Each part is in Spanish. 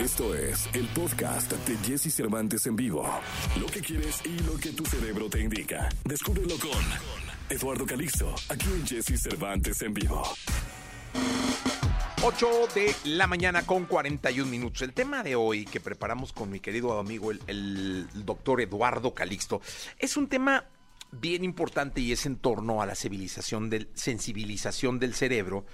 Esto es el podcast de Jesse Cervantes en vivo. Lo que quieres y lo que tu cerebro te indica. Descúbrelo con Eduardo Calixto, aquí en Jesse Cervantes en vivo. 8 de la mañana con 41 minutos. El tema de hoy que preparamos con mi querido amigo el, doctor Eduardo Calixto es un tema bien importante y es en torno a la civilización del, sensibilización del cerebro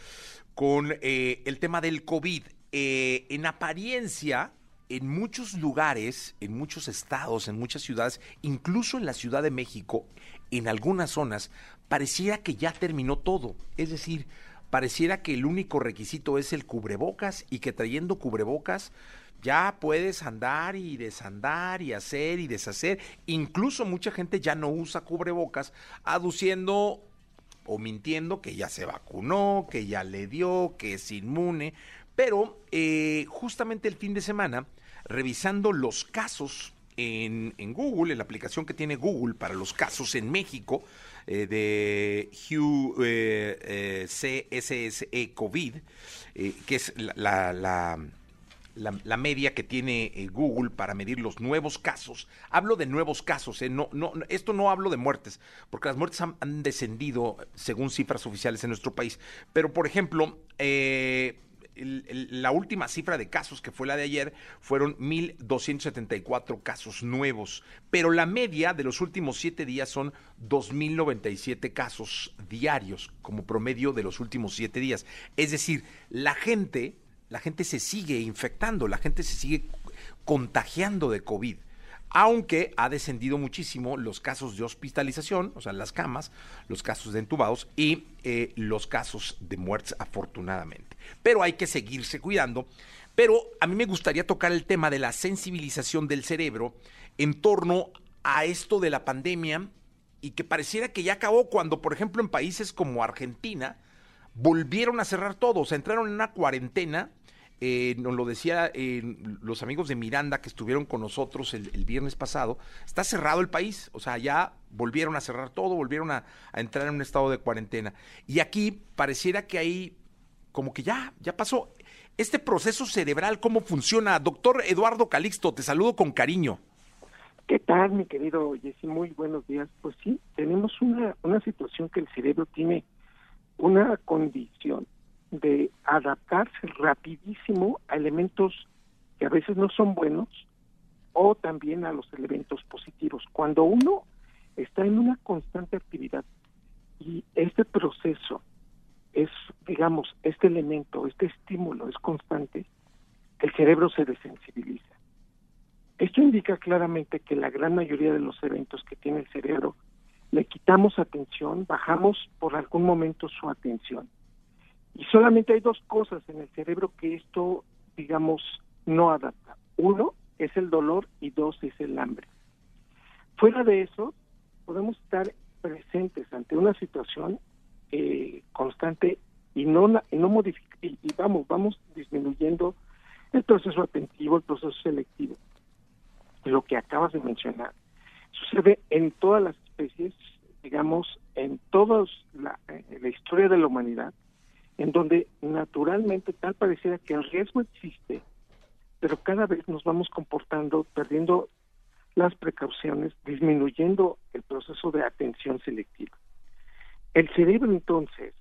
con eh, el tema del COVID. Eh, en apariencia, en muchos lugares, en muchos estados, en muchas ciudades, incluso en la Ciudad de México, en algunas zonas, pareciera que ya terminó todo. Es decir, pareciera que el único requisito es el cubrebocas y que trayendo cubrebocas ya puedes andar y desandar y hacer y deshacer. Incluso mucha gente ya no usa cubrebocas, aduciendo o mintiendo que ya se vacunó, que ya le dio, que es inmune. Pero eh, justamente el fin de semana, revisando los casos en, Google, en la aplicación que tiene Google para los casos en México eh, de Hugh eh, CSSE COVID, que es la la, media que tiene eh, Google para medir los nuevos casos. Hablo de nuevos casos, eh, no, no, esto no hablo de muertes, porque las muertes han, descendido según cifras oficiales en nuestro país. Pero, por ejemplo, eh, la última cifra de casos, que fue la de ayer, fueron 1.274 casos nuevos, pero la media de los últimos siete días son 2.097 casos diarios, como promedio de los últimos siete días. Es decir, la gente la gente se sigue infectando, la gente se sigue contagiando de COVID. Aunque ha descendido muchísimo los casos de hospitalización, o sea, las camas, los casos de entubados y eh, los casos de muertes, afortunadamente. Pero hay que seguirse cuidando. Pero a mí me gustaría tocar el tema de la sensibilización del cerebro en torno a esto de la pandemia y que pareciera que ya acabó cuando, por ejemplo, en países como Argentina, volvieron a cerrar todo, o sea, entraron en una cuarentena. Eh, nos lo decía eh, los amigos de Miranda que estuvieron con nosotros el, viernes pasado, está cerrado el país, o sea, ya volvieron a cerrar todo, volvieron a, entrar en un estado de cuarentena. Y aquí pareciera que ahí, como que ya, ya pasó. Este proceso cerebral, ¿cómo funciona? Doctor Eduardo Calixto, te saludo con cariño. ¿Qué tal, mi querido Jessy? Muy buenos días. Pues sí, tenemos una, una situación que el cerebro tiene una condición adaptarse rapidísimo a elementos que a veces no son buenos o también a los elementos positivos. Cuando uno está en una constante actividad y este proceso es, digamos, este elemento, este estímulo es constante, el cerebro se desensibiliza. Esto indica claramente que la gran mayoría de los eventos que tiene el cerebro le quitamos atención, bajamos por algún momento su atención. Y solamente hay dos cosas en el cerebro que esto, digamos, no adapta. Uno es el dolor y dos es el hambre. Fuera de eso, podemos estar presentes ante una situación eh, constante y no, no y, y vamos, vamos disminuyendo el proceso atentivo, el proceso selectivo. Lo que acabas de mencionar sucede en todas las especies, digamos, en toda la, la historia de la humanidad, en donde naturalmente tal pareciera que el riesgo existe, pero cada vez nos vamos comportando, perdiendo las precauciones, disminuyendo el proceso de atención selectiva. El cerebro entonces,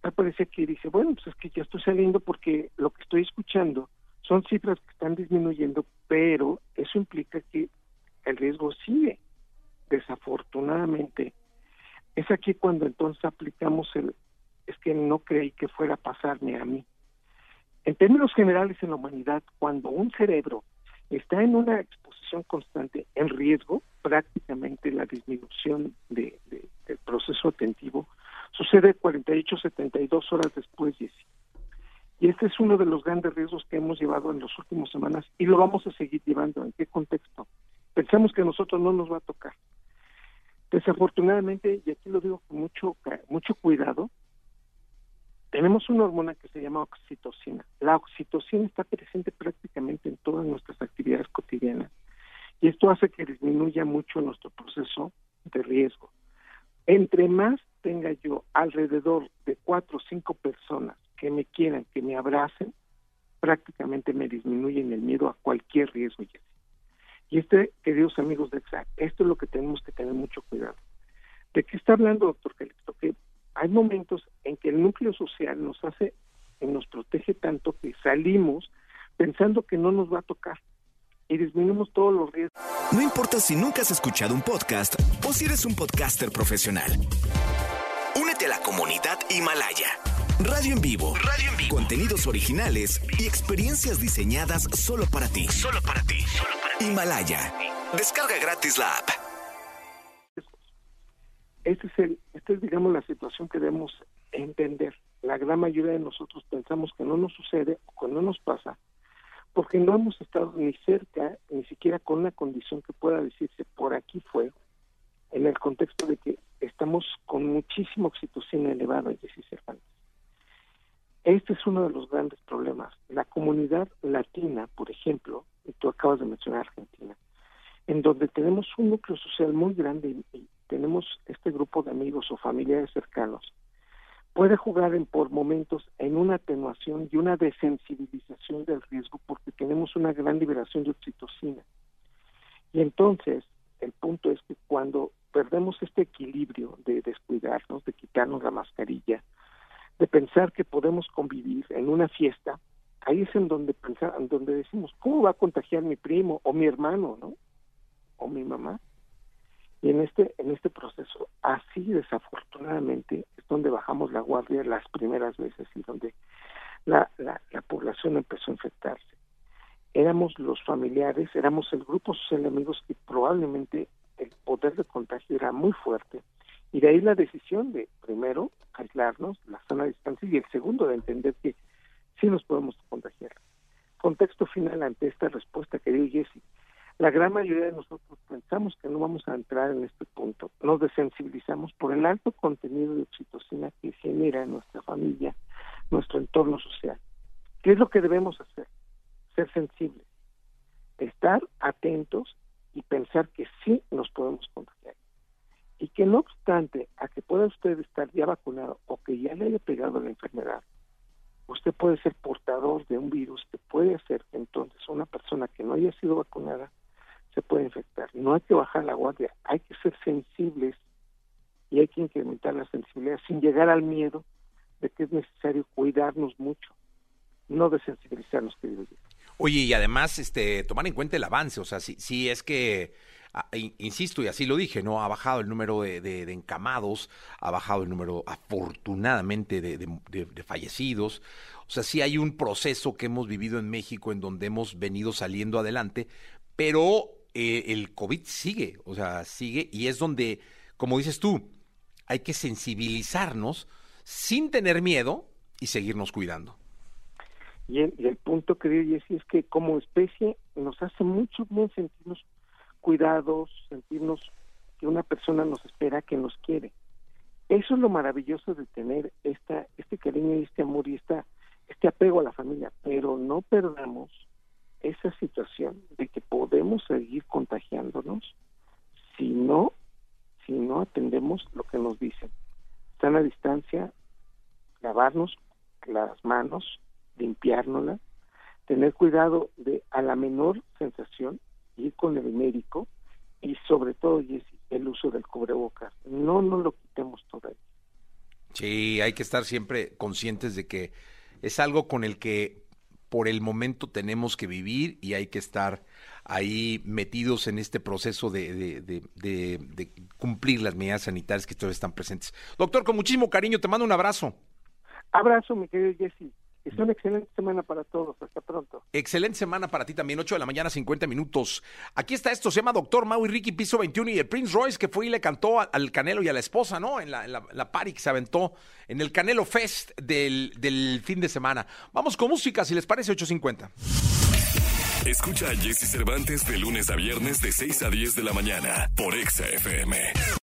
tal parece que dice, bueno, pues es que ya estoy saliendo porque lo que estoy escuchando son cifras que están disminuyendo, pero eso implica que el riesgo sigue desafortunadamente, es aquí cuando entonces aplicamos el, es que no creí que fuera a pasarme a mí. En términos generales en la humanidad, cuando un cerebro está en una exposición constante en riesgo, prácticamente la disminución de, del proceso atentivo sucede 48, 72 horas después, Y este es uno de los grandes riesgos que hemos llevado en las últimas semanas y lo vamos a seguir llevando. ¿En qué contexto? Pensamos que a nosotros no nos va a tocar. Desafortunadamente, y aquí lo digo con mucho, mucho cuidado, tenemos una hormona que se llama oxitocina. La oxitocina está presente prácticamente en todas nuestras actividades cotidianas y esto hace que disminuya mucho nuestro proceso de riesgo. Entre más tenga yo alrededor de cuatro o cinco personas que me quieran, que me abracen, prácticamente me disminuyen el miedo a cualquier riesgo. Y este, queridos amigos de EXA, esto es lo que tenemos que tener mucho cuidado. ¿De qué está hablando, doctor Calixto? Hay momentos en que el núcleo social nos hace, y nos protege tanto que salimos pensando que no nos va a tocar y disminuimos todos los riesgos. No importa si nunca has escuchado un podcast o si eres un podcaster profesional. Únete a la comunidad Himalaya. Radio en vivo. Radio en vivo. Contenidos originales y experiencias diseñadas solo para ti. Solo para ti. Solo para ti. Himalaya. Descarga gratis la app. Este es el, esta es digamos la situación que debemos entender. La gran mayoría de nosotros pensamos que no nos sucede o que no nos pasa porque no hemos estado ni cerca, ni siquiera con una condición que pueda decirse por aquí fue, en el contexto de que estamos con muchísimo oxitocina elevada, Jessy Cervantes. Este es uno de los grandes problemas. La comunidad latina, por ejemplo, y tú acabas de mencionar Argentina, en donde tenemos un núcleo social muy grande y tenemos este grupo de amigos o familiares cercanos, puede jugar en, por momentos en una atenuación y una desensibilización del riesgo porque tenemos una gran liberación de oxitocina. Y entonces, el punto es que cuando perdemos este equilibrio de descuidarnos, de quitarnos la mascarilla, de pensar que podemos convivir en una fiesta, ahí es en donde pensar, en donde decimos, ¿cómo va a contagiar mi primo o mi hermano, no? O mi mamá. Y en este, en este proceso, así desafortunadamente, es donde bajamos la guardia las primeras veces y donde la, la, población empezó a infectarse. Éramos los familiares, éramos el grupo social de amigos que probablemente el poder de contagio era muy fuerte. Y de ahí la decisión de, primero, aislarnos, la zona de distancia, y el segundo, de entender que sí nos podemos contagiar. Contexto final ante esta respuesta que dio Jesse la gran mayoría de nosotros pensamos que no vamos a entrar en este punto. Nos desensibilizamos por el alto contenido de oxitocina que genera en nuestra familia, nuestro entorno social. ¿Qué es lo que debemos hacer? Ser sensibles, estar atentos y pensar que sí nos podemos contagiar. Y que no obstante a que pueda usted estar ya vacunado o que ya le haya pegado la enfermedad, usted puede ser portador de un virus que puede hacer que entonces una persona que no haya sido vacunada se puede infectar. No hay que bajar la guardia, hay que ser sensibles y hay que incrementar la sensibilidad sin llegar al miedo de que es necesario cuidarnos mucho, no desensibilizarnos, queridos. Oye, y además, este, tomar en cuenta el avance, o sea, si, si es que, insisto, y así lo dije, ¿no? Ha bajado el número de, de, encamados, ha bajado el número, afortunadamente, de, de, fallecidos. O sea, sí hay un proceso que hemos vivido en México en donde hemos venido saliendo adelante, pero eh, el COVID sigue, o sea, sigue y es donde, como dices tú, hay que sensibilizarnos sin tener miedo y seguirnos cuidando. Y el, punto que digo, es que como especie nos hace mucho bien sentirnos cuidados, sentirnos que una persona nos espera, que nos quiere. Eso es lo maravilloso de tener esta, este cariño y este amor y esta, este apego a la familia, pero no perdamos esa situación de que podemos seguir contagiándonos si no si no atendemos lo que nos dicen. Están a distancia, lavarnos las manos, limpiárnoslas, tener cuidado de a la menor sensación ir con el médico y sobre todo el uso del cubrebocas. No nos lo quitemos todavía. Sí, hay que estar siempre conscientes de que es algo con el que por el momento tenemos que vivir y hay que estar ahí metidos en este proceso de, cumplir las medidas sanitarias que todavía están presentes. Doctor, con muchísimo cariño, te mando un abrazo. Abrazo, mi querido Jesse. Es una excelente semana para todos. Hasta pronto. Excelente semana para ti también. 8 de la mañana, 50 minutos. Aquí está esto. Se llama Doctor Maui Ricky, piso 21. Y el Prince Royce que fue y le cantó al Canelo y a la esposa, ¿no? En la, la, party que se aventó en el Canelo Fest del, del fin de semana. Vamos con música, si les parece, 8.50. Escucha a Jesse Cervantes de lunes a viernes de 6 a 10 de la mañana por Exa FM.